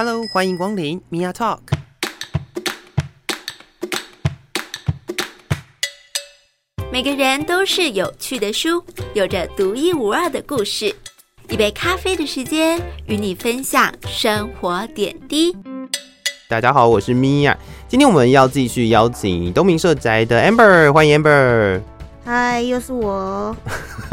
Hello，欢迎光临 Mia Talk。每个人都是有趣的书，有着独一无二的故事。一杯咖啡的时间，与你分享生活点滴。大家好，我是 Mia。今天我们要继续邀请东明社宅的 Amber，欢迎 Amber。嗨，又是我。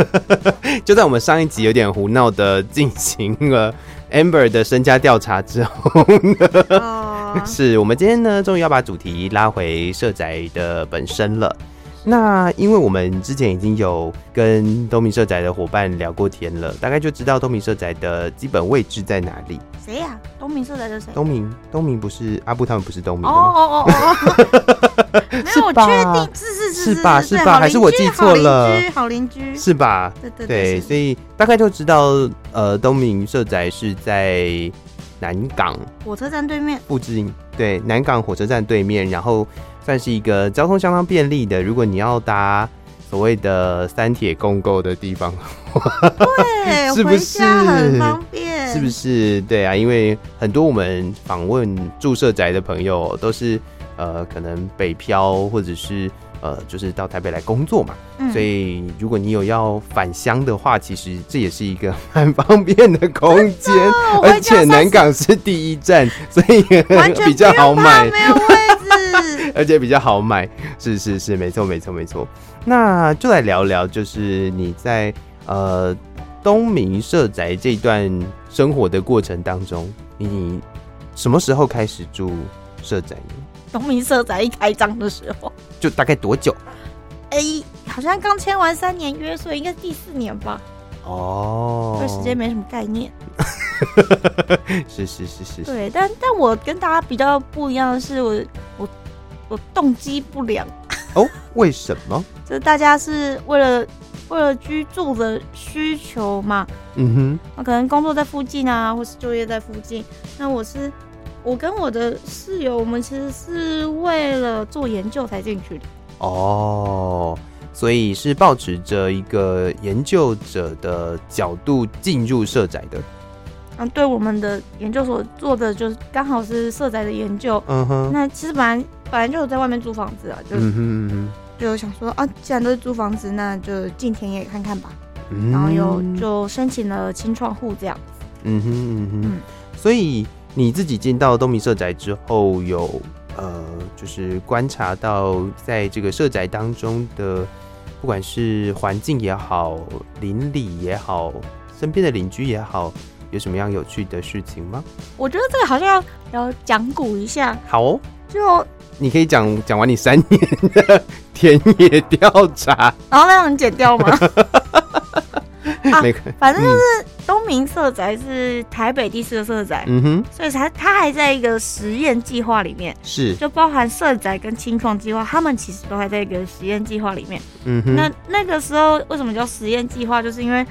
就在我们上一集有点胡闹的进行了 Amber 的身家调查之后呢，oh. 是我们今天呢，终于要把主题拉回社宅的本身了。那因为我们之前已经有跟东明社宅的伙伴聊过天了，大概就知道东明社宅的基本位置在哪里。谁呀？东明社宅的谁？东明，东明不是阿布他们不是东明哦哦哦哦，没有，我确定是是是是吧是吧？还是我记错了？好邻居，好邻居是吧？对对对，所以大概就知道呃，东明社宅是在南港火车站对面附近，对，南港火车站对面，然后。算是一个交通相当便利的，如果你要搭所谓的三铁共构的地方，对，是不是很方便？是不是？对啊，因为很多我们访问住社宅的朋友都是呃，可能北漂或者是呃，就是到台北来工作嘛，嗯、所以如果你有要返乡的话，其实这也是一个蛮方便的空间，而且南港是第一站，所以比较好买。而且比较好买，是是是，没错没错没错。那就来聊聊，就是你在呃东明社宅这段生活的过程当中，你什么时候开始住社宅呢？东明社宅一开张的时候，就大概多久？哎、欸，好像刚签完三年约，所以应该是第四年吧。哦，对时间没什么概念。是是是是，对，但但我跟大家比较不一样的是，我我。我动机不良哦？为什么？就是大家是为了为了居住的需求嘛。嗯哼，那可能工作在附近啊，或是就业在附近。那我是我跟我的室友，我们其实是为了做研究才进去的。哦，所以是抱持着一个研究者的角度进入社宅的。嗯，对，我们的研究所做的就是刚好是社宅的研究。嗯哼，那其实本来本来就有在外面租房子啊，就嗯哼嗯哼就想说啊，既然都是租房子，那就进田野看看吧。嗯、然后又就申请了青创户这样子。嗯哼嗯哼，嗯，所以你自己进到东明社宅之后，有呃，就是观察到在这个社宅当中的，不管是环境也好，邻里也好，身边的邻居也好。有什么样有趣的事情吗？我觉得这个好像要要讲古一下。好哦，就你可以讲讲完你三年的田野调查，然后那让你剪掉吗？啊，反正就是东明社宅是台北第四个社宅，嗯哼，所以它它还在一个实验计划里面，是就包含社宅跟青创计划，他们其实都还在一个实验计划里面。嗯哼，那那个时候为什么叫实验计划？就是因为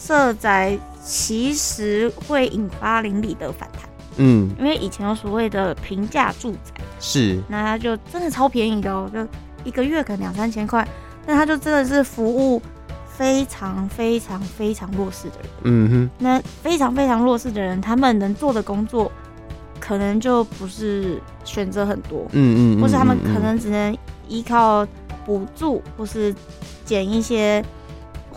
社宅。其实会引发邻里的反弹，嗯，因为以前有所谓的平价住宅，是，那它就真的超便宜的哦，就一个月可能两三千块，但它就真的是服务非常非常非常弱势的人，嗯哼，那非常非常弱势的人，他们能做的工作可能就不是选择很多，嗯嗯，或是他们可能只能依靠补助，或是捡一些。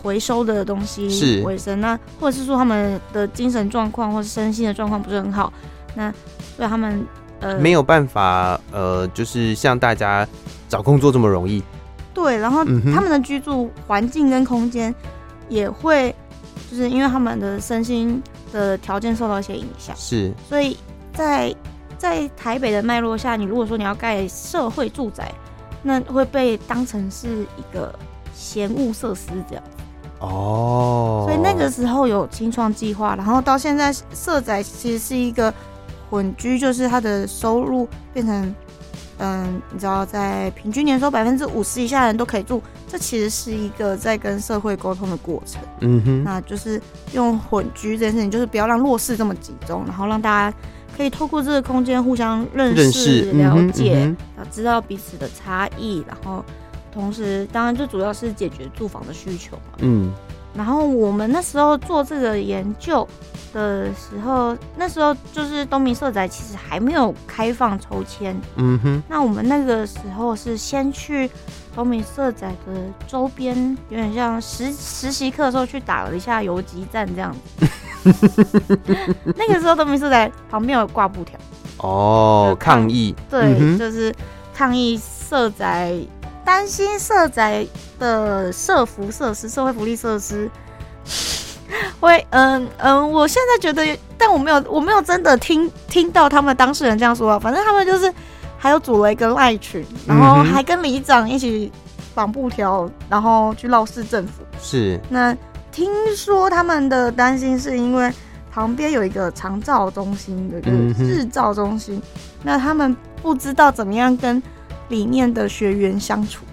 回收的东西是为生，那或者是说他们的精神状况或是身心的状况不是很好，那所以他们呃没有办法呃，就是像大家找工作这么容易。对，然后他们的居住环境跟空间也会，就是因为他们的身心的条件受到一些影响。是，所以在在台北的脉络下，你如果说你要盖社会住宅，那会被当成是一个嫌恶设施这样。哦，所以那个时候有清创计划，然后到现在社宅其实是一个混居，就是他的收入变成，嗯，你知道，在平均年收百分之五十以下的人都可以住，这其实是一个在跟社会沟通的过程。嗯哼，那就是用混居这件事情，就是不要让弱势这么集中，然后让大家可以透过这个空间互相认识、认识了解，嗯嗯、知道彼此的差异，然后。同时，当然，最主要是解决住房的需求嘛。嗯，然后我们那时候做这个研究，的时候，那时候就是东明社宅其实还没有开放抽签。嗯哼。那我们那个时候是先去东明社宅的周边，有点像实实习课的时候去打了一下游击战这样子。那个时候东明社宅旁边有挂布条。哦，抗议。对，嗯、就是抗议社宅，担心社宅的社福设施、社会福利设施。会，嗯嗯，我现在觉得，但我没有，我没有真的听听到他们当事人这样说啊。反正他们就是还有组了一个赖群，然后还跟里长一起绑布条，然后去闹市政府。是。那听说他们的担心是因为旁边有一个长照中心的，就是日照中心，那他们不知道怎么样跟里面的学员相处。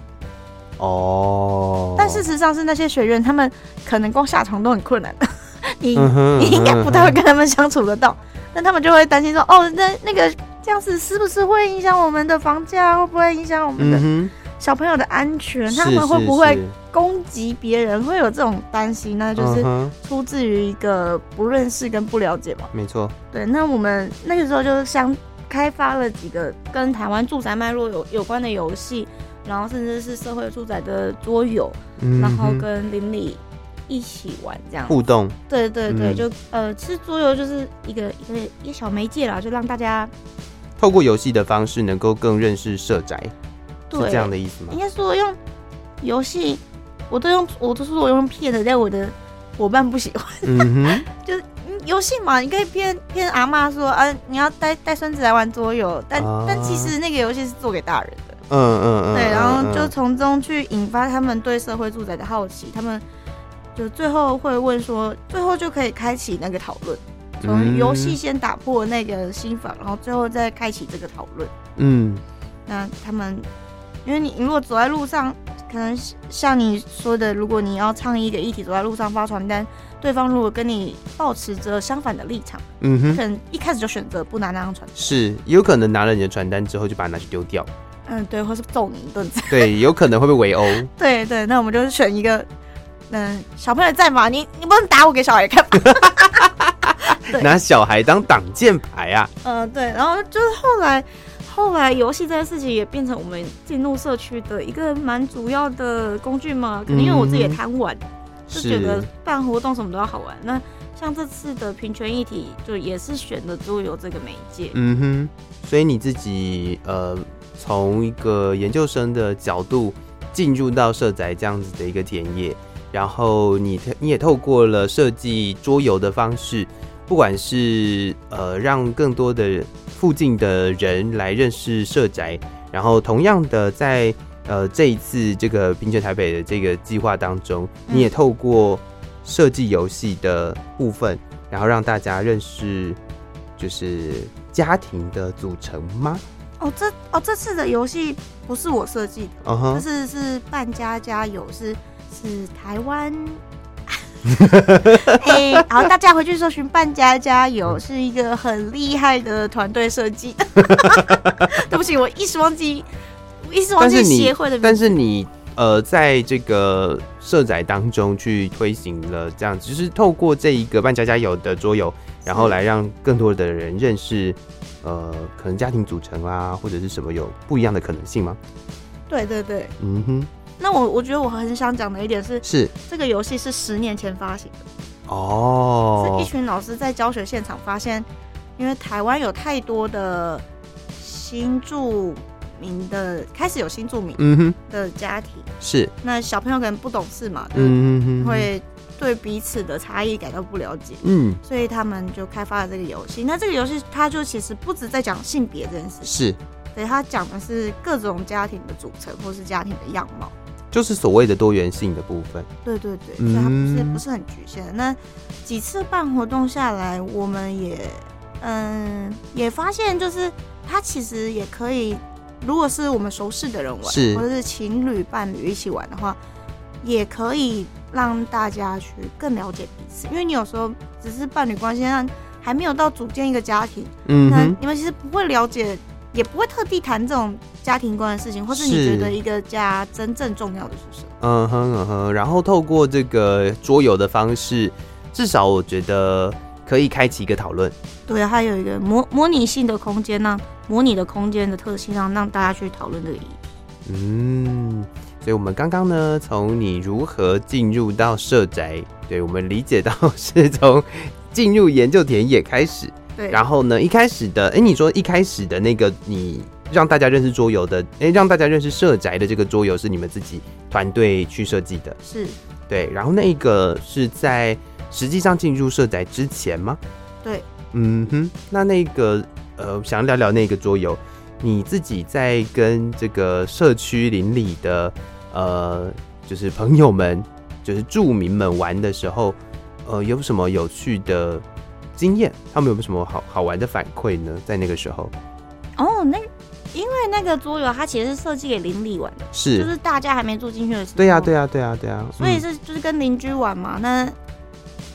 哦，但事实上是那些学员，他们可能光下床都很困难的，你你应该不太会跟他们相处得到，那他们就会担心说，哦，那那个这样子是不是会影响我们的房价？会不会影响我们的小朋友的安全？他们会不会攻击别人？会有这种担心，那就是出自于一个不认识跟不了解嘛。没错，对。那我们那个时候就是相开发了几个跟台湾住宅脉络有有关的游戏。然后甚至是社会住宅的桌游，嗯、然后跟邻里一起玩这样互动。对对对，嗯、就呃，其实桌游就是一个一个一个小媒介啦，就让大家透过游戏的方式能够更认识社宅，对是这样的意思吗？应该说用游戏，我都用我都说我用骗的，但我的伙伴不喜欢。嗯，就是游戏嘛，你可以骗骗阿妈说啊，你要带带孙子来玩桌游，但、啊、但其实那个游戏是做给大人的。嗯嗯嗯，对，然后就从中去引发他们对社会住宅的好奇，他们就最后会问说，最后就可以开启那个讨论，从游戏先打破那个心防，然后最后再开启这个讨论。嗯，那他们，因为你如果走在路上，可能像你说的，如果你要倡议一个议题，走在路上发传单，对方如果跟你保持着相反的立场，嗯哼，可能一开始就选择不拿那张传单，是有可能拿了你的传单之后就把它拿去丢掉。嗯，对，或是揍你一顿子。对，有可能会被围殴。对对，那我们就选一个，嗯，小朋友在嘛，你你不能打我给小孩看。对 拿小孩当挡箭牌啊？嗯，对，然后就是后来，后来游戏这件事情也变成我们进入社区的一个蛮主要的工具嘛。可能因为我自己也贪玩，嗯、就觉得办活动什么都要好玩。那像这次的平权议题，就也是选的桌游这个媒介。嗯哼，所以你自己呃。从一个研究生的角度进入到社宅这样子的一个田野，然后你你也透过了设计桌游的方式，不管是呃让更多的附近的人来认识社宅，然后同样的在呃这一次这个平权台北的这个计划当中，你也透过设计游戏的部分，然后让大家认识就是家庭的组成吗？哦，这哦这次的游戏不是我设计的，这、uh huh. 是是扮家家有，是是台湾。哎、欸，好，大家回去搜寻半家家游，是一个很厉害的团队设计。对不起，我一时忘记，我一时忘记协会的名字。但是你呃，在这个社宅当中去推行了这样，就是透过这一个扮家家有的桌游，然后来让更多的人认识。呃，可能家庭组成啊，或者是什么有不一样的可能性吗？对对对，嗯哼。那我我觉得我很想讲的一点是，是这个游戏是十年前发行的哦，是一群老师在教学现场发现，因为台湾有太多的新住民的开始有新住民嗯哼。的家庭，嗯、是。那小朋友可能不懂事嘛，嗯嗯，会。对彼此的差异感到不了解，嗯，所以他们就开发了这个游戏。那这个游戏，它就其实不止在讲性别这件事，是，对，它讲的是各种家庭的组成，或是家庭的样貌，就是所谓的多元性的部分。对对对，所以它不是不是很局限。的。那几次办活动下来，我们也嗯也发现，就是它其实也可以，如果是我们熟识的人玩，是，或者是情侣伴侣一起玩的话，也可以。让大家去更了解彼此，因为你有时候只是伴侣关系，但还没有到组建一个家庭，嗯，那你们其实不会了解，也不会特地谈这种家庭观的事情，或是你觉得一个家真正重要的是什么？嗯哼嗯哼，然后透过这个桌游的方式，至少我觉得，可以开启一个讨论。对，还有一个模模拟性的空间，让模拟的空间的特性，让让大家去讨论这个议题。嗯，所以我们刚刚呢，从你如何进入到社宅，对，我们理解到是从进入研究田野开始。对，然后呢，一开始的，哎，你说一开始的那个你让大家认识桌游的，哎，让大家认识社宅的这个桌游是你们自己团队去设计的，是，对，然后那个是在实际上进入社宅之前吗？对，嗯哼，那那个呃，想聊聊那个桌游，你自己在跟这个社区邻里的呃，就是朋友们，就是住民们玩的时候，呃，有什么有趣的？经验，他们有没有什么好好玩的反馈呢？在那个时候，哦，那因为那个桌游它其实是设计给邻里玩的，是就是大家还没住进去的时候，对呀、啊，对呀、啊，对呀、啊，对呀、啊，所以是就是跟邻居玩嘛。嗯、那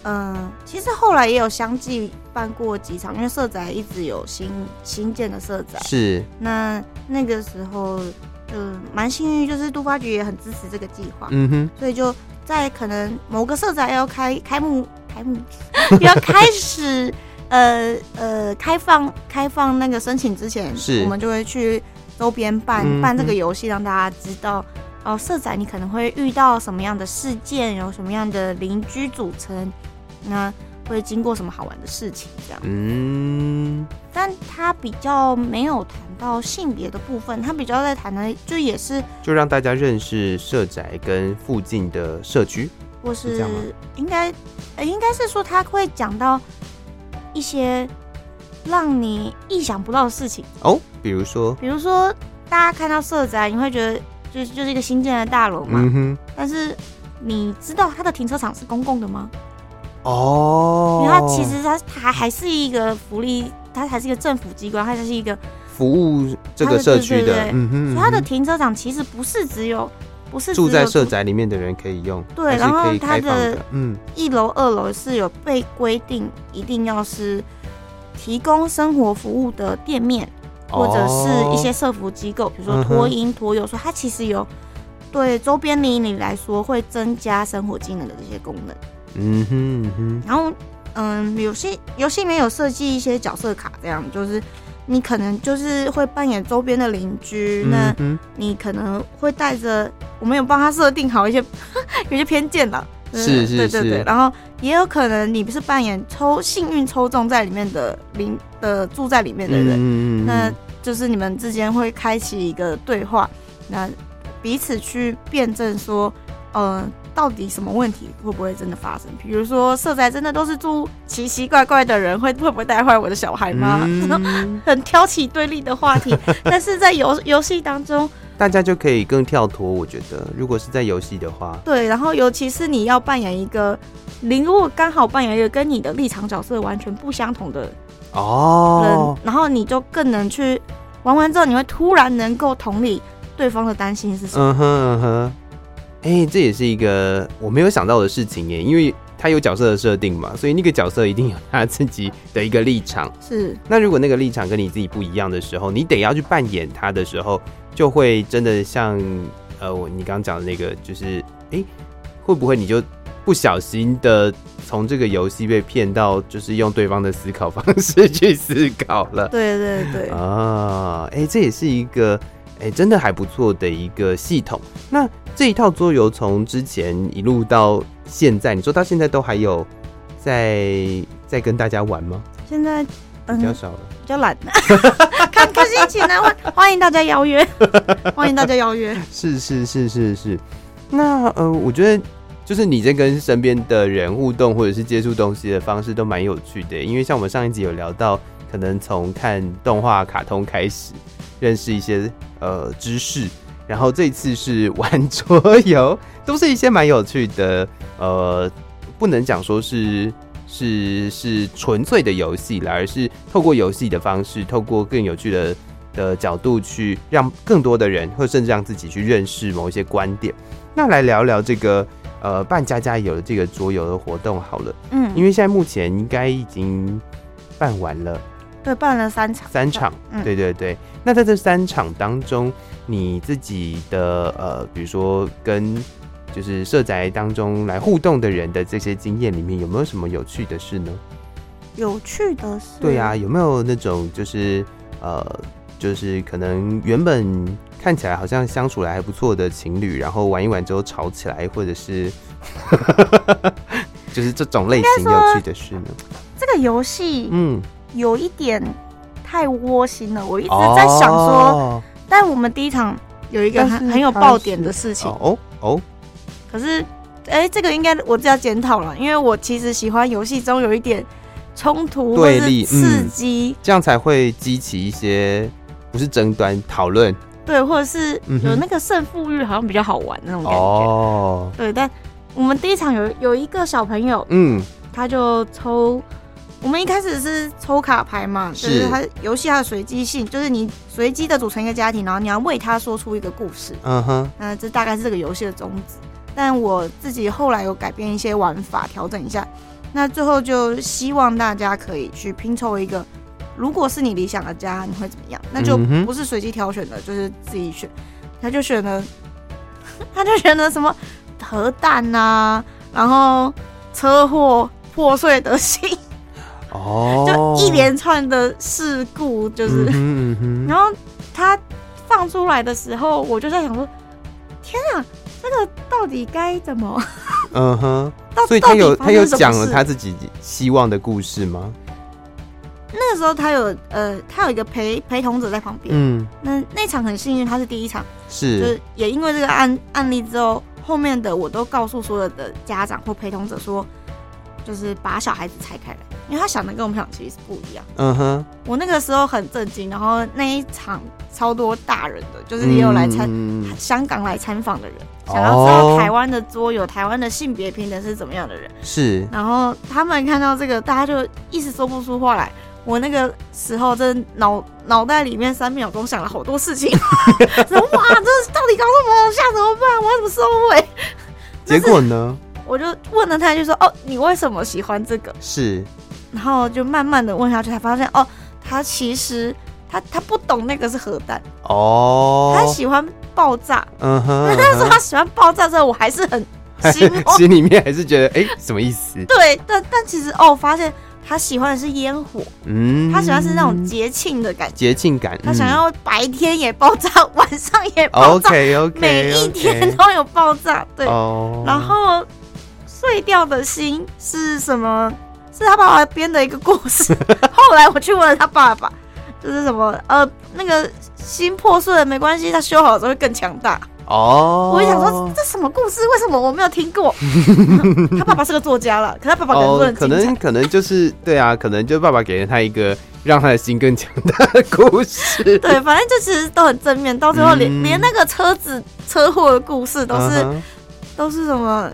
嗯、呃，其实后来也有相继办过几场，因为社宅一直有新新建的社宅，是。那那个时候就蛮幸运，就是都发局也很支持这个计划，嗯哼，所以就在可能某个社宅要开开幕。要开始，呃呃，开放开放那个申请之前，是。我们就会去周边办、嗯、办这个游戏，让大家知道哦，社宅你可能会遇到什么样的事件，有什么样的邻居组成，那会经过什么好玩的事情，这样。嗯，但他比较没有谈到性别的部分，他比较在谈的就也是就让大家认识社宅跟附近的社区。或是应该，呃，应该是说他会讲到一些让你意想不到的事情哦，比如说，比如说大家看到社宅，你会觉得就是就是一个新建的大楼嘛，嗯哼，但是你知道它的停车场是公共的吗？哦，因为它其实它它还是一个福利，它还是一个政府机关，它就是一个服务这个社区的，嗯哼，所以它的停车场其实不是只有。不是住在社宅里面的人可以用，对，然后它的嗯，一楼、二楼是有被规定一定要是提供生活服务的店面，或者是一些社服机构，比如说托婴、托幼，说它其实有对周边邻里来说会增加生活技能的这些功能。嗯哼嗯哼，然后嗯，游戏游戏里面有设计一些角色卡，这样就是。你可能就是会扮演周边的邻居，那你可能会带着，我们有帮他设定好一些，有些偏见了，是是是，对对对，然后也有可能你不是扮演抽幸运抽中在里面的邻的住在里面的人，那就是你们之间会开启一个对话，那彼此去辩证说，嗯。到底什么问题会不会真的发生？比如说，社宅真的都是住奇奇怪怪的人，会会不会带坏我的小孩吗？嗯、很挑起对立的话题。但是在游游戏当中，大家就可以更跳脱。我觉得，如果是在游戏的话，对。然后，尤其是你要扮演一个，你如果刚好扮演一个跟你的立场角色完全不相同的人哦，然后你就更能去玩完之后，你会突然能够同理对方的担心是什么。嗯哼嗯哼。哎、欸，这也是一个我没有想到的事情耶，因为他有角色的设定嘛，所以那个角色一定有他自己的一个立场。是，那如果那个立场跟你自己不一样的时候，你得要去扮演他的时候，就会真的像呃，我你刚刚讲的那个，就是哎、欸，会不会你就不小心的从这个游戏被骗到，就是用对方的思考方式去思考了？对对对。啊，哎、欸，这也是一个哎、欸，真的还不错的一个系统。那这一套桌游从之前一路到现在，你说到现在都还有在在跟大家玩吗？现在、嗯、比较少了，比较懒，看看心情呢。欢欢迎大家邀约，欢迎大家邀约。是是是是是。那呃，我觉得就是你在跟身边的人互动或者是接触东西的方式都蛮有趣的，因为像我们上一集有聊到，可能从看动画、卡通开始认识一些呃知识。然后这次是玩桌游，都是一些蛮有趣的，呃，不能讲说是是是纯粹的游戏啦，而是透过游戏的方式，透过更有趣的的角度去让更多的人，或甚至让自己去认识某一些观点。那来聊聊这个呃办家家有的这个桌游的活动好了，嗯，因为现在目前应该已经办完了。对，办了三场。三场，嗯、对对对。那在这三场当中，你自己的呃，比如说跟就是社宅当中来互动的人的这些经验里面，有没有什么有趣的事呢？有趣的事，对、啊，有没有那种就是呃，就是可能原本看起来好像相处来还不错的情侣，然后玩一玩之后吵起来，或者是 就是这种类型有趣的事呢？这个游戏嗯，有一点太窝心了，我一直在想说，哦、但我们第一场有一个很很有爆点的事情。哦哦，可是哎、欸，这个应该我就要检讨了，因为我其实喜欢游戏中有一点。冲突对立、刺激、嗯，这样才会激起一些不是争端讨论，对，或者是有那个胜负欲，好像比较好玩那种感觉。哦，对，但我们第一场有有一个小朋友，嗯，他就抽，我们一开始是抽卡牌嘛，就是它游戏它的随机性，就是你随机的组成一个家庭，然后你要为他说出一个故事。嗯哼，那这大概是这个游戏的宗旨。但我自己后来有改变一些玩法，调整一下。那最后就希望大家可以去拼凑一个，如果是你理想的家，你会怎么样？那就不是随机挑选的，就是自己选。他就选了，他就选了什么核弹呐、啊，然后车祸破碎的心，哦，就一连串的事故，就是嗯哼，然后他放出来的时候，我就在想说，天啊，这个到底该怎么？嗯哼。所以他有他有讲了他自己希望的故事吗？那个时候他有呃，他有一个陪陪同者在旁边。嗯，那那场很幸运，他是第一场，是就是也因为这个案案例之后，后面的我都告诉所有的家长或陪同者说，就是把小孩子拆开来，因为他想的跟我们想其实是不一样。嗯哼，我那个时候很震惊，然后那一场超多大人的，就是也有来参、嗯、香港来参访的人。想要知道台湾的桌游、台湾的性别平等是怎么样的人？是。然后他们看到这个，大家就一时说不出话来。我那个时候真脑脑袋里面三秒钟想了好多事情。哇，这到底搞什么？下怎么办？我要怎么收尾？结果呢？我就问了他，就说：“哦，你为什么喜欢这个？”是。然后就慢慢的问下去，才发现哦，他其实他他不懂那个是核弹。哦，他喜欢。爆炸，嗯哼，但是他喜欢爆炸之后，我还是很心 心里面还是觉得，哎、欸，什么意思？对，但但其实哦，我发现他喜欢的是烟火，嗯，他喜欢是那种节庆的感觉，节庆感，他想要白天也爆炸，嗯、晚上也爆炸，OK OK，每一天都有爆炸，对，哦、然后碎掉的心是什么？是他爸爸编的一个故事，后来我去问了他爸爸。就是什么呃，那个心破碎了没关系，他修好了之后会更强大哦。我就想说，这什么故事？为什么我没有听过？他爸爸是个作家了，可他爸爸可能、哦、可能可能就是对啊，可能就爸爸给了他一个让他的心更强大的故事。对，反正就其实都很正面，到最后连、嗯、连那个车子车祸的故事都是、uh huh. 都是什么？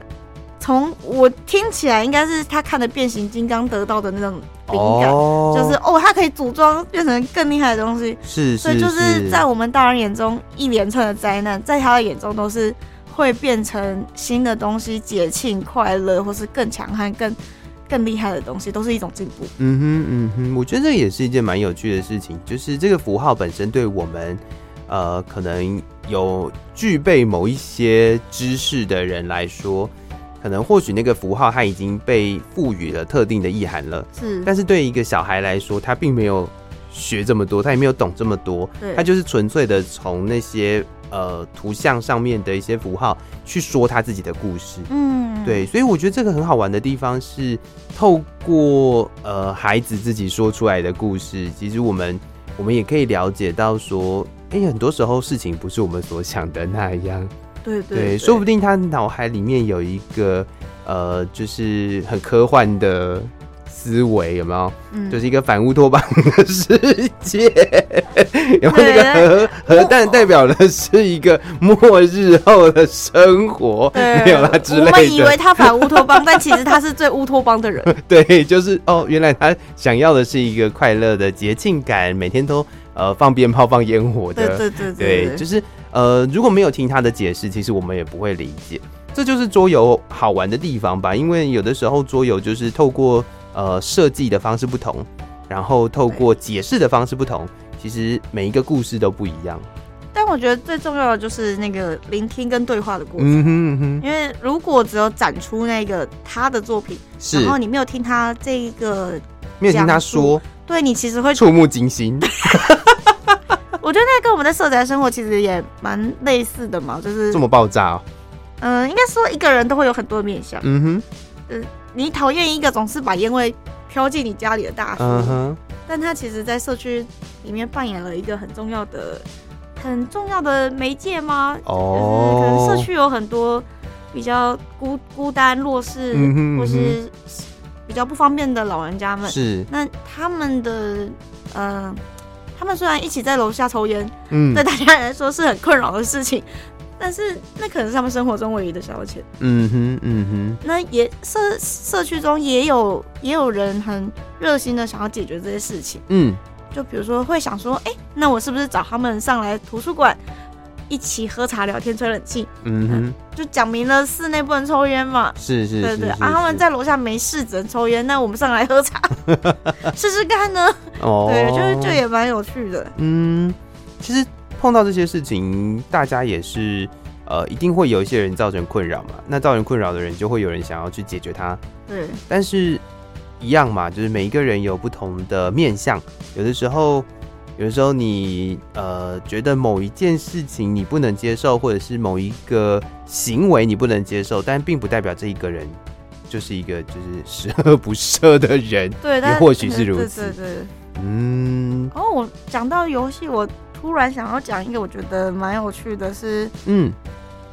从我听起来，应该是他看的变形金刚得到的那种灵感，oh, 就是哦，他可以组装变成更厉害的东西。是，是，所以就是在我们大人眼中，一连串的灾难，在他的眼中都是会变成新的东西，节庆、快乐，或是更强悍、更更厉害的东西，都是一种进步。嗯哼，嗯哼，我觉得这也是一件蛮有趣的事情，就是这个符号本身对我们，呃，可能有具备某一些知识的人来说。可能或许那个符号它已经被赋予了特定的意涵了，是。但是对一个小孩来说，他并没有学这么多，他也没有懂这么多，对他就是纯粹的从那些呃图像上面的一些符号去说他自己的故事。嗯，对。所以我觉得这个很好玩的地方是，透过呃孩子自己说出来的故事，其实我们我们也可以了解到说，哎、欸，很多时候事情不是我们所想的那样。对对，對，说不定他脑海里面有一个呃，就是很科幻的思维，有没有？嗯，就是一个反乌托邦的世界，有没有那个核核弹代表的是一个末日后的生活，没有啦之类的。我们以为他反乌托邦，但其实他是最乌托邦的人。对，就是哦，原来他想要的是一个快乐的节庆感，每天都呃放鞭炮、放烟火的。对对对对，对，就是。呃，如果没有听他的解释，其实我们也不会理解。这就是桌游好玩的地方吧？因为有的时候桌游就是透过呃设计的方式不同，然后透过解释的方式不同，其实每一个故事都不一样。但我觉得最重要的就是那个聆听跟对话的过程。嗯哼嗯哼。因为如果只有展出那个他的作品，是然后你没有听他这个。没有听他说，对你其实会触目惊心。我觉得那跟我们的社宅生活其实也蛮类似的嘛，就是这么爆炸哦。嗯、呃，应该说一个人都会有很多面相。嗯哼，嗯，你讨厌一个总是把烟味飘进你家里的大叔，嗯哼，但他其实在社区里面扮演了一个很重要的、很重要的媒介吗？哦，就是可能社区有很多比较孤孤单、弱势、嗯嗯，或是比较不方便的老人家们。是，那他们的，嗯、呃。他们虽然一起在楼下抽烟，嗯，对大家来说是很困扰的事情，但是那可能是他们生活中唯一的消遣。嗯哼，嗯哼。那也社社区中也有也有人很热心的想要解决这些事情。嗯，就比如说会想说，哎、欸，那我是不是找他们上来图书馆？一起喝茶聊天吹冷气，嗯哼，就讲明了室内不能抽烟嘛，是是，是，对对啊，他们在楼下没事只能抽烟，那我们上来喝茶试试看呢？哦，对，就是就也蛮有趣的。嗯，其实碰到这些事情，大家也是呃，一定会有一些人造成困扰嘛。那造成困扰的人，就会有人想要去解决它。对，但是一样嘛，就是每一个人有不同的面相，有的时候。有的时候你呃觉得某一件事情你不能接受，或者是某一个行为你不能接受，但并不代表这一个人就是一个就是十恶不赦的人。对，也或许是如此。对对对。嗯。哦，我讲到游戏，我突然想要讲一个我觉得蛮有趣的是，嗯，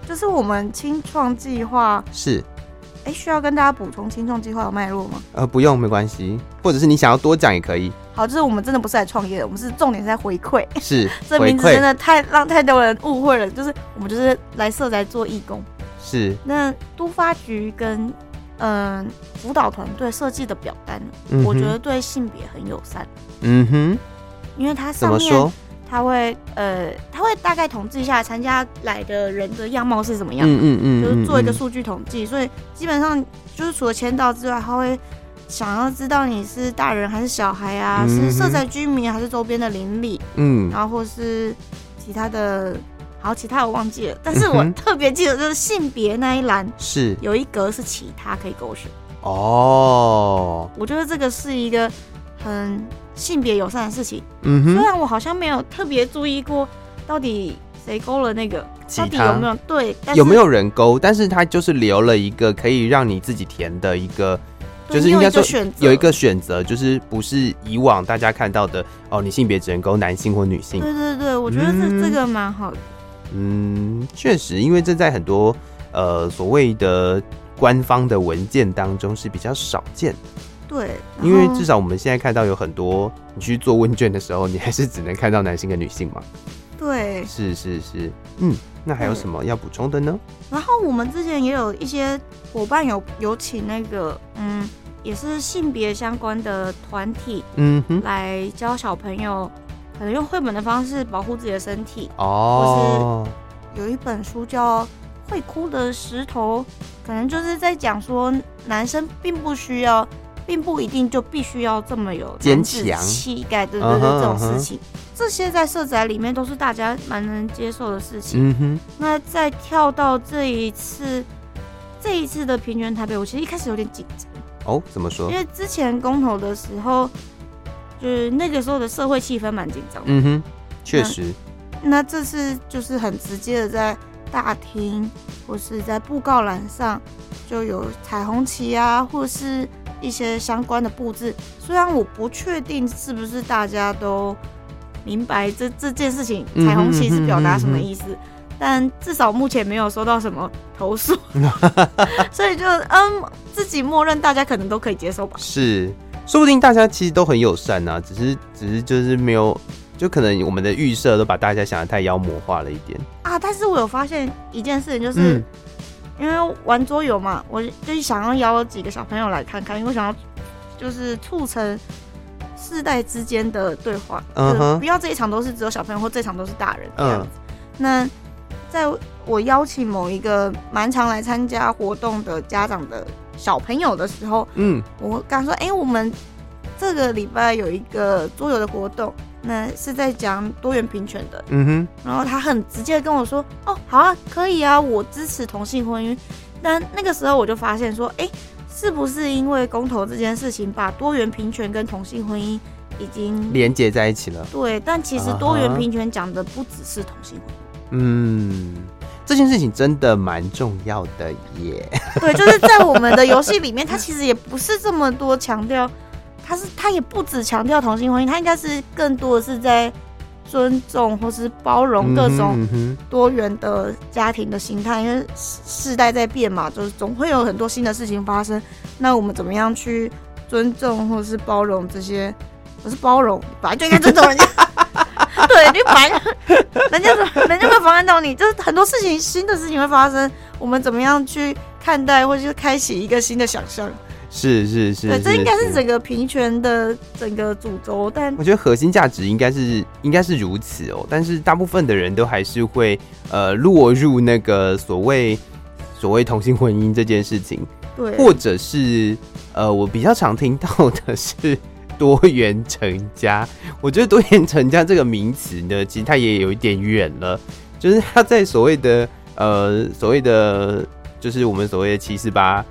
就是我们清创计划是。哎，需要跟大家补充轻重计划的脉络吗？呃，不用，没关系。或者是你想要多讲也可以。好，就是我们真的不是来创业的，我们是重点是在回馈。是，这名字真的太让太多人误会了。就是我们就是来社宅做义工。是。那都发局跟嗯辅导团队设计的表单，嗯，我觉得对性别很友善。嗯哼。因为它上面。怎么说？他会呃，他会大概统计一下参加来的人的样貌是怎么样，嗯嗯嗯，就是做一个数据统计，所以基本上就是除了签到之外，他会想要知道你是大人还是小孩啊，是社宅居民还是周边的邻里，嗯，然后或是其他的，好，其他我忘记了，但是我特别记得就是性别那一栏是。有一格是其他可以勾选。哦，我觉得这个是一个很。性别友善的事情，嗯哼，虽然我好像没有特别注意过，到底谁勾了那个，到底有没有对，有没有人勾？但是他就是留了一个可以让你自己填的一个，就是应该说有一个选择，就是不是以往大家看到的哦，你性别只能勾男性或女性。对对对，我觉得这、嗯、这个蛮好的。嗯，确实，因为这在很多呃所谓的官方的文件当中是比较少见。对，因为至少我们现在看到有很多，你去做问卷的时候，你还是只能看到男性跟女性嘛。对，是是是，嗯，那还有什么要补充的呢？然后我们之前也有一些伙伴有有请那个，嗯，也是性别相关的团体，嗯哼，来教小朋友，可能用绘本的方式保护自己的身体。哦，或是有一本书叫《会哭的石头》，可能就是在讲说男生并不需要。并不一定就必须要这么有坚强气概，对对对，这种事情，这些在社宅里面都是大家蛮能接受的事情。嗯哼。那再跳到这一次，这一次的平原台北，我其实一开始有点紧张。哦，怎么说？因为之前公投的时候，就是那个时候的社会气氛蛮紧张。嗯哼，确实。那，那这次就是很直接的在大厅或是在布告栏上就有彩虹旗啊，或是。一些相关的布置，虽然我不确定是不是大家都明白这这件事情，彩虹旗是表达什么意思，但至少目前没有收到什么投诉，所以就嗯，自己默认大家可能都可以接受吧。是，说不定大家其实都很友善啊，只是只是就是没有，就可能我们的预设都把大家想的太妖魔化了一点啊。但是我有发现一件事情，就是。嗯因为玩桌游嘛，我就想要邀几个小朋友来看看，因为我想要就是促成世代之间的对话，uh -huh. 就是不要这一场都是只有小朋友，或这一场都是大人这样子。Uh -huh. 那在我邀请某一个蛮常来参加活动的家长的小朋友的时候，嗯，我刚说，哎、欸，我们这个礼拜有一个桌游的活动。那是在讲多元平权的，嗯哼，然后他很直接的跟我说，哦，好啊，可以啊，我支持同性婚姻。但那个时候我就发现说，哎，是不是因为公投这件事情，把多元平权跟同性婚姻已经连接在一起了？对，但其实多元平权讲的不只是同性婚姻。嗯，这件事情真的蛮重要的耶。对，就是在我们的游戏里面，它其实也不是这么多强调，它是他也不止强调同性婚姻，他应该是更多的是在尊重或是包容各种多元的家庭的形态。因为世代在变嘛，就是总会有很多新的事情发生。那我们怎么样去尊重或是包容这些？不是包容，本来就应该尊重人家。对，你反正人家说，人家会妨碍到你，就是很多事情，新的事情会发生，我们怎么样去看待，或者是开启一个新的想象？是是是，对，这应该是整个平权的整个主轴。但我觉得核心价值应该是应该是如此哦，但是大部分的人都还是会呃落入那个所谓所谓同性婚姻这件事情，对，或者是呃我比较常听到的是。多元成家，我觉得多元成家这个名词呢，其实它也有一点远了。就是它在所谓的呃所谓的，就是我们所谓的七四八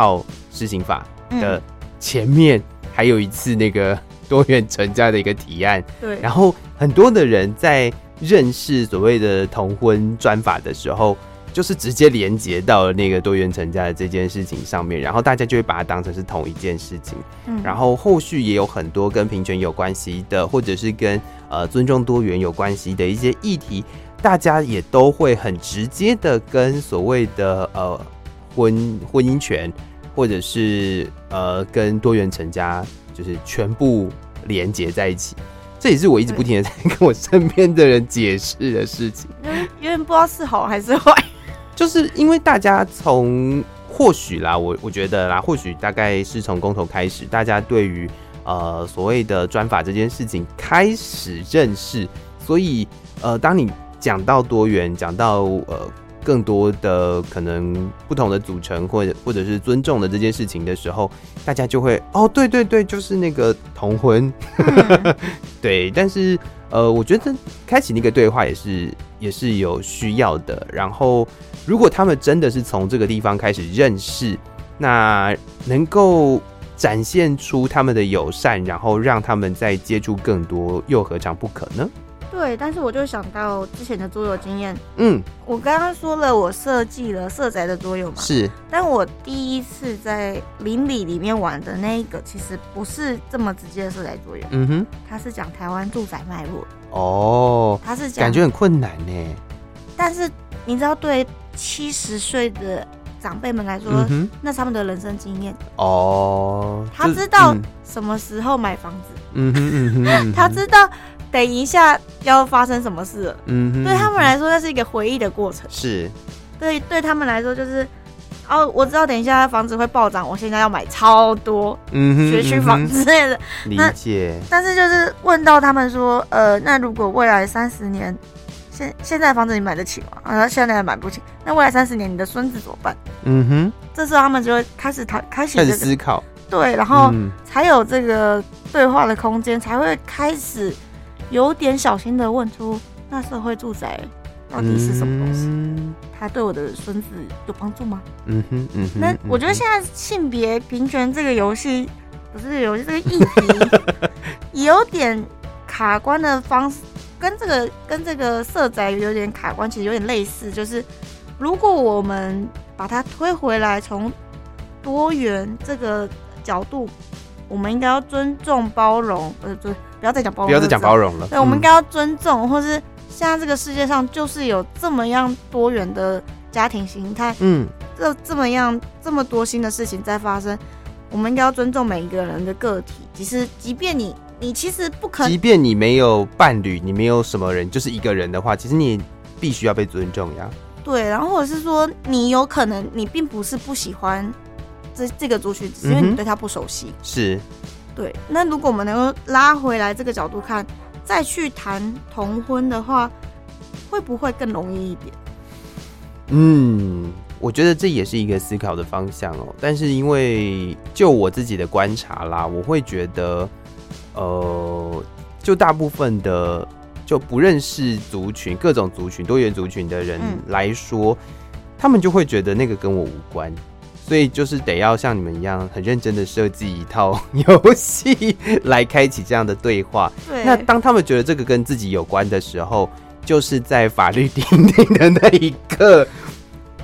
号施行法的前面，还有一次那个 多元成家的一个提案。对，然后很多的人在认识所谓的同婚专法的时候。就是直接连接到了那个多元成家的这件事情上面，然后大家就会把它当成是同一件事情。嗯，然后后续也有很多跟平权有关系的，或者是跟呃尊重多元有关系的一些议题，大家也都会很直接的跟所谓的呃婚婚姻权，或者是呃跟多元成家，就是全部连接在一起。这也是我一直不停的在跟我身边的人解释的事情，因为不知道是好还是坏。就是因为大家从或许啦，我我觉得啦，或许大概是从公投开始，大家对于呃所谓的专法这件事情开始认识，所以呃，当你讲到多元，讲到呃更多的可能不同的组成，或者或者是尊重的这件事情的时候，大家就会哦，对对对，就是那个同婚，对，但是呃，我觉得开启那个对话也是也是有需要的，然后。如果他们真的是从这个地方开始认识，那能够展现出他们的友善，然后让他们再接触更多，又何尝不可呢？对，但是我就想到之前的桌游经验，嗯，我刚刚说了，我设计了色宅的桌游嘛，是，但我第一次在邻里里面玩的那一个，其实不是这么直接的色宅桌游，嗯哼，它是讲台湾住宅脉络，哦，它是讲感觉很困难呢，但是你知道对。七十岁的长辈们来说，嗯、那是他们的人生经验哦。他知道什么时候买房子，嗯哼嗯哼，嗯哼。他知道等一下要发生什么事了，嗯哼。对他们来说，那是一个回忆的过程。是，对对他们来说，就是哦，我知道等一下房子会暴涨，我现在要买超多，嗯哼，学区房之类的。理解。但是就是问到他们说，呃，那如果未来三十年。现现在房子你买得起吗？啊，现在还买不起。那未来三十年你的孙子怎么办？嗯哼，这时候他们就会开始谈，开始思考，对，然后才有这个对话的空间，才会开始有点小心的问出那社会住宅到底是什么东西？嗯、它对我的孙子有帮助吗？嗯哼，嗯哼。那我觉得现在性别平权这个游戏不是游戏这个议题，有点卡关的方式。跟这个跟这个色宅有点卡关，其实有点类似，就是如果我们把它推回来，从多元这个角度，我们应该要尊重包容，呃，就不要再讲包容，不要再讲包容了。对，我们应该要尊重，或是现在这个世界上就是有这么样多元的家庭形态，嗯，这这么样这么多新的事情在发生，我们应该要尊重每一个人的个体，其实即便你。你其实不可，即便你没有伴侣，你没有什么人，就是一个人的话，其实你必须要被尊重呀。对，然后或者是说，你有可能你并不是不喜欢这这个族群，只是因为你对他不熟悉。嗯、是，对。那如果我们能够拉回来这个角度看，再去谈同婚的话，会不会更容易一点？嗯，我觉得这也是一个思考的方向哦。但是因为就我自己的观察啦，我会觉得。呃，就大部分的就不认识族群、各种族群、多元族群的人来说，嗯、他们就会觉得那个跟我无关，所以就是得要像你们一样很认真的设计一套游戏来开启这样的对话。对。那当他们觉得这个跟自己有关的时候，就是在法律定定的那一刻。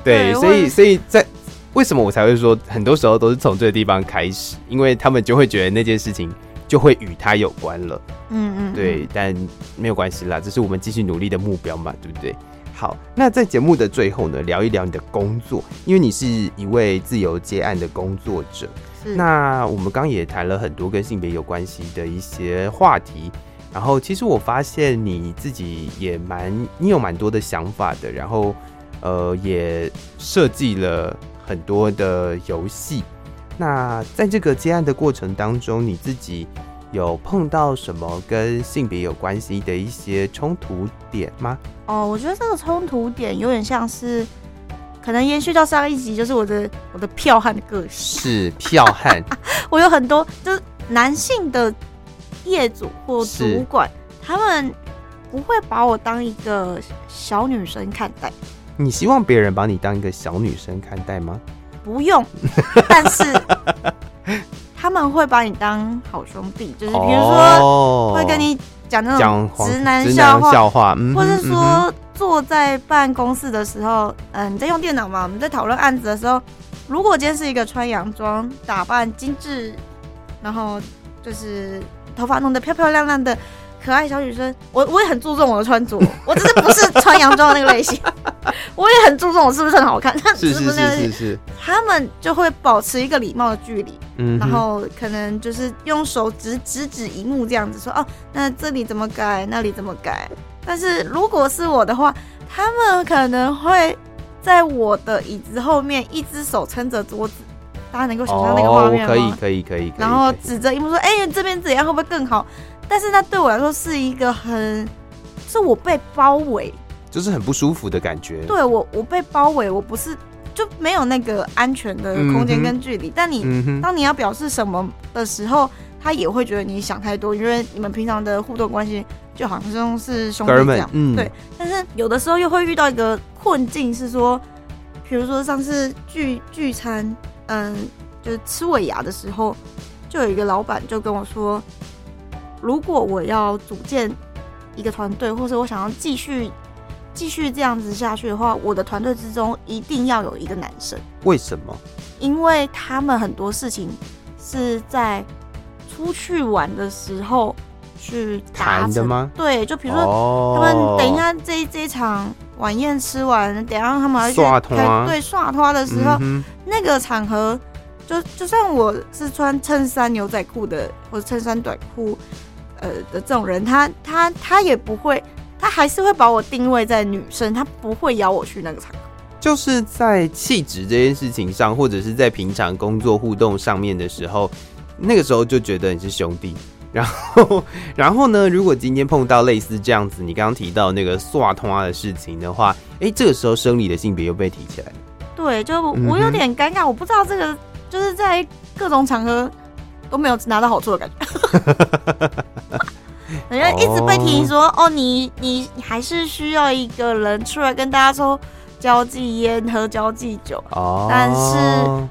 对，所以所以在为什么我才会说，很多时候都是从这个地方开始，因为他们就会觉得那件事情就会与他有关了。嗯嗯。对，但没有关系啦，这是我们继续努力的目标嘛，对不对？好，那在节目的最后呢，聊一聊你的工作，因为你是一位自由接案的工作者。是。那我们刚也谈了很多跟性别有关系的一些话题，然后其实我发现你自己也蛮，你有蛮多的想法的，然后呃，也设计了很多的游戏。那在这个接案的过程当中，你自己有碰到什么跟性别有关系的一些冲突点吗？哦，我觉得这个冲突点有点像是，可能延续到上一集，就是我的我的剽悍的个性是剽悍。我有很多就是男性的业主或主管，他们不会把我当一个小女生看待。你希望别人把你当一个小女生看待吗？不用，但是他们会把你当好兄弟，就是比如说会跟你。讲那种直男笑话，笑话嗯、或者说坐在办公室的时候，嗯，你在用电脑嘛？我们在讨论案子的时候，如果今天是一个穿洋装、打扮精致，然后就是头发弄得漂漂亮亮的可爱小女生，我我也很注重我的穿着，我只是不是穿洋装的那个类型，我也很注重我是不是很好看，是不是是是是，他们就会保持一个礼貌的距离。嗯，然后可能就是用手指指指荧幕这样子说哦，那这里怎么改，那里怎么改。但是如果是我的话，他们可能会在我的椅子后面，一只手撑着桌子，大家能够想象那个画面吗？可以可以可以。然后指着一幕说：“哎，这边怎样会不会更好？”但是那对我来说是一个很，是我被包围，就是很不舒服的感觉。对我，我被包围，我不是。就没有那个安全的空间跟距离，嗯、但你、嗯、当你要表示什么的时候，他也会觉得你想太多，因为你们平常的互动关系就好像是兄弟这样，嗯、对。但是有的时候又会遇到一个困境，是说，比如说上次聚聚餐，嗯，就是吃尾牙的时候，就有一个老板就跟我说，如果我要组建一个团队，或者我想要继续。继续这样子下去的话，我的团队之中一定要有一个男生。为什么？因为他们很多事情是在出去玩的时候去谈的吗？对，就比如说他们等一下这一这一场晚宴吃完，等一下他们要去开对刷花的时候，嗯、那个场合就就算我是穿衬衫牛仔裤的或者衬衫短裤呃的这种人，他他他也不会。他还是会把我定位在女生，他不会邀我去那个场合。就是在气质这件事情上，或者是在平常工作互动上面的时候，那个时候就觉得你是兄弟。然后，然后呢，如果今天碰到类似这样子，你刚刚提到那个刷通啊的事情的话，哎，这个时候生理的性别又被提起来了。对，就我有点尴尬，嗯、我不知道这个就是在各种场合都没有拿到好处的感觉。人家一直被提说，oh. 哦，你你还是需要一个人出来跟大家抽交际烟、喝交际酒。哦，但是，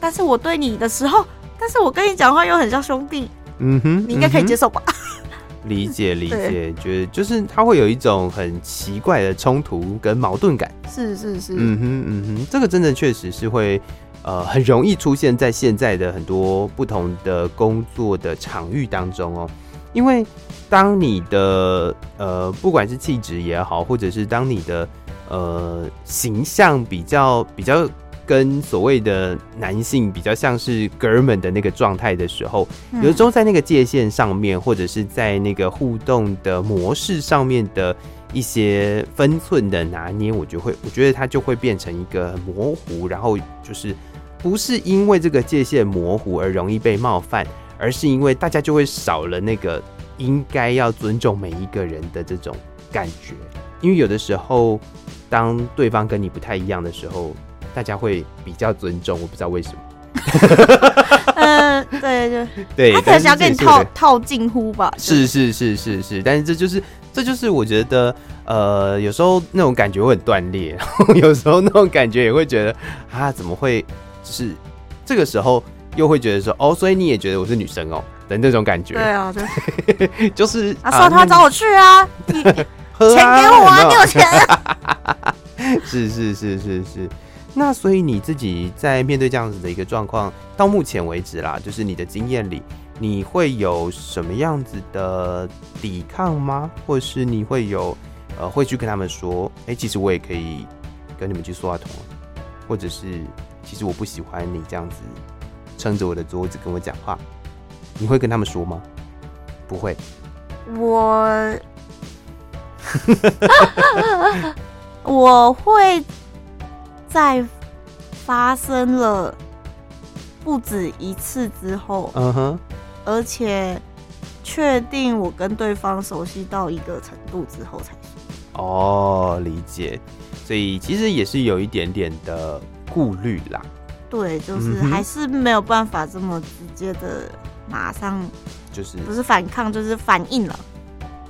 但是我对你的时候，但是我跟你讲话又很像兄弟。嗯哼，你应该可以接受吧？理解理解，觉得就是他会有一种很奇怪的冲突跟矛盾感。是是是，嗯哼嗯哼，这个真的确实是会呃很容易出现在现在的很多不同的工作的场域当中哦。因为当你的呃，不管是气质也好，或者是当你的呃形象比较比较跟所谓的男性比较像是哥们的那个状态的时候，有的时候在那个界限上面，或者是在那个互动的模式上面的一些分寸的拿捏，我就会我觉得它就会变成一个模糊，然后就是不是因为这个界限模糊而容易被冒犯。而是因为大家就会少了那个应该要尊重每一个人的这种感觉，因为有的时候当对方跟你不太一样的时候，大家会比较尊重，我不知道为什么。嗯，对对对，他可能想要跟你套套近乎吧？是是是是是，但是这就是这就是我觉得呃，有时候那种感觉会很断裂，有时候那种感觉也会觉得啊，怎么会？就是这个时候又会觉得说，哦，所以你也觉得我是女生哦的那种感觉。对啊，对，就是啊，说他找我去啊，你 钱给我啊，你有钱。是是是是是。那所以你自己在面对这样子的一个状况，到目前为止啦，就是你的经验里，你会有什么样子的抵抗吗？或者是你会有呃，会去跟他们说，哎、欸，其实我也可以跟你们去说话通，或者是其实我不喜欢你这样子撑着我的桌子跟我讲话，你会跟他们说吗？不会，我我会。在发生了不止一次之后，嗯哼，而且确定我跟对方熟悉到一个程度之后才说。哦，理解。所以其实也是有一点点的顾虑啦。对，就是还是没有办法这么直接的马上，就是不是反抗，就是反应了。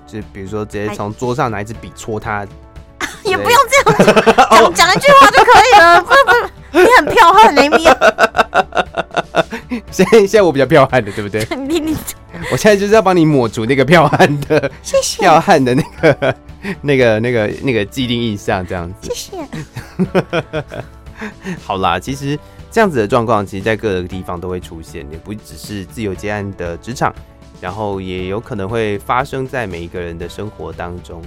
就比如说，直接从桌上拿一支笔戳他。也不用这样讲，讲 讲一句话就可以了。不是不是，你很彪悍，雷米。现在现在我比较彪悍的，对不对？你你，我现在就是要帮你抹除那个彪悍的，谢谢彪悍的那个那个那个那个既定印象，这样子。谢谢。好啦，其实这样子的状况，其实在各个地方都会出现，也不只是自由接案的职场，然后也有可能会发生在每一个人的生活当中。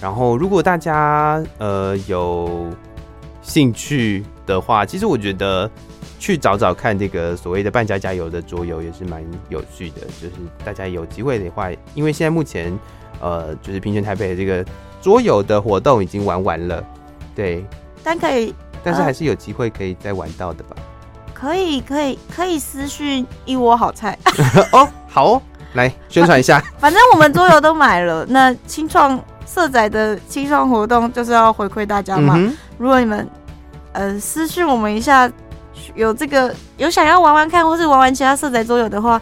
然后，如果大家呃有兴趣的话，其实我觉得去找找看这个所谓的“半家加油”的桌游也是蛮有趣的。就是大家有机会的话，因为现在目前呃就是平权台北的这个桌游的活动已经玩完了，对，但可以，但是还是有机会可以再玩到的吧？可以，可以，可以私讯一窝好菜 哦，好哦，来宣传一下。反正我们桌游都买了，那清创。色仔的清创活动就是要回馈大家嘛。嗯、如果你们呃私讯我们一下，有这个有想要玩玩看，或是玩玩其他色仔桌游的话，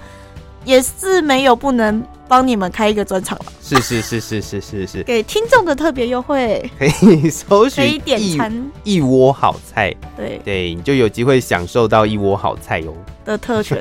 也是没有不能帮你们开一个专场了。是是是是是是是，给听众的特别优惠，可以搜寻，可以点餐一窝好菜。对对，你就有机会享受到一窝好菜哟。的特权，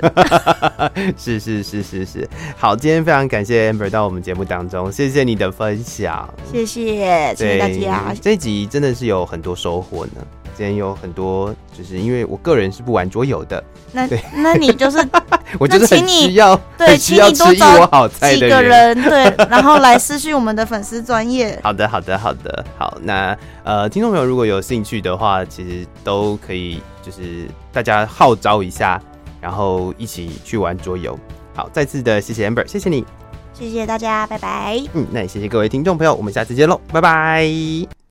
是是是是是，好，今天非常感谢 Amber 到我们节目当中，谢谢你的分享，谢谢，谢谢大家。这一集真的是有很多收获呢，今天有很多，就是因为我个人是不玩桌游的，那那你就是，我就是很需要，对，请你多找几个人，对，然后来私讯我们的粉丝专业。好的，好的，好的，好，那呃，听众朋友如果有兴趣的话，其实都可以，就是大家号召一下。然后一起去玩桌游，好，再次的谢谢 Amber，谢谢你，谢谢大家，拜拜。嗯，那也谢谢各位听众朋友，我们下次见喽，拜拜。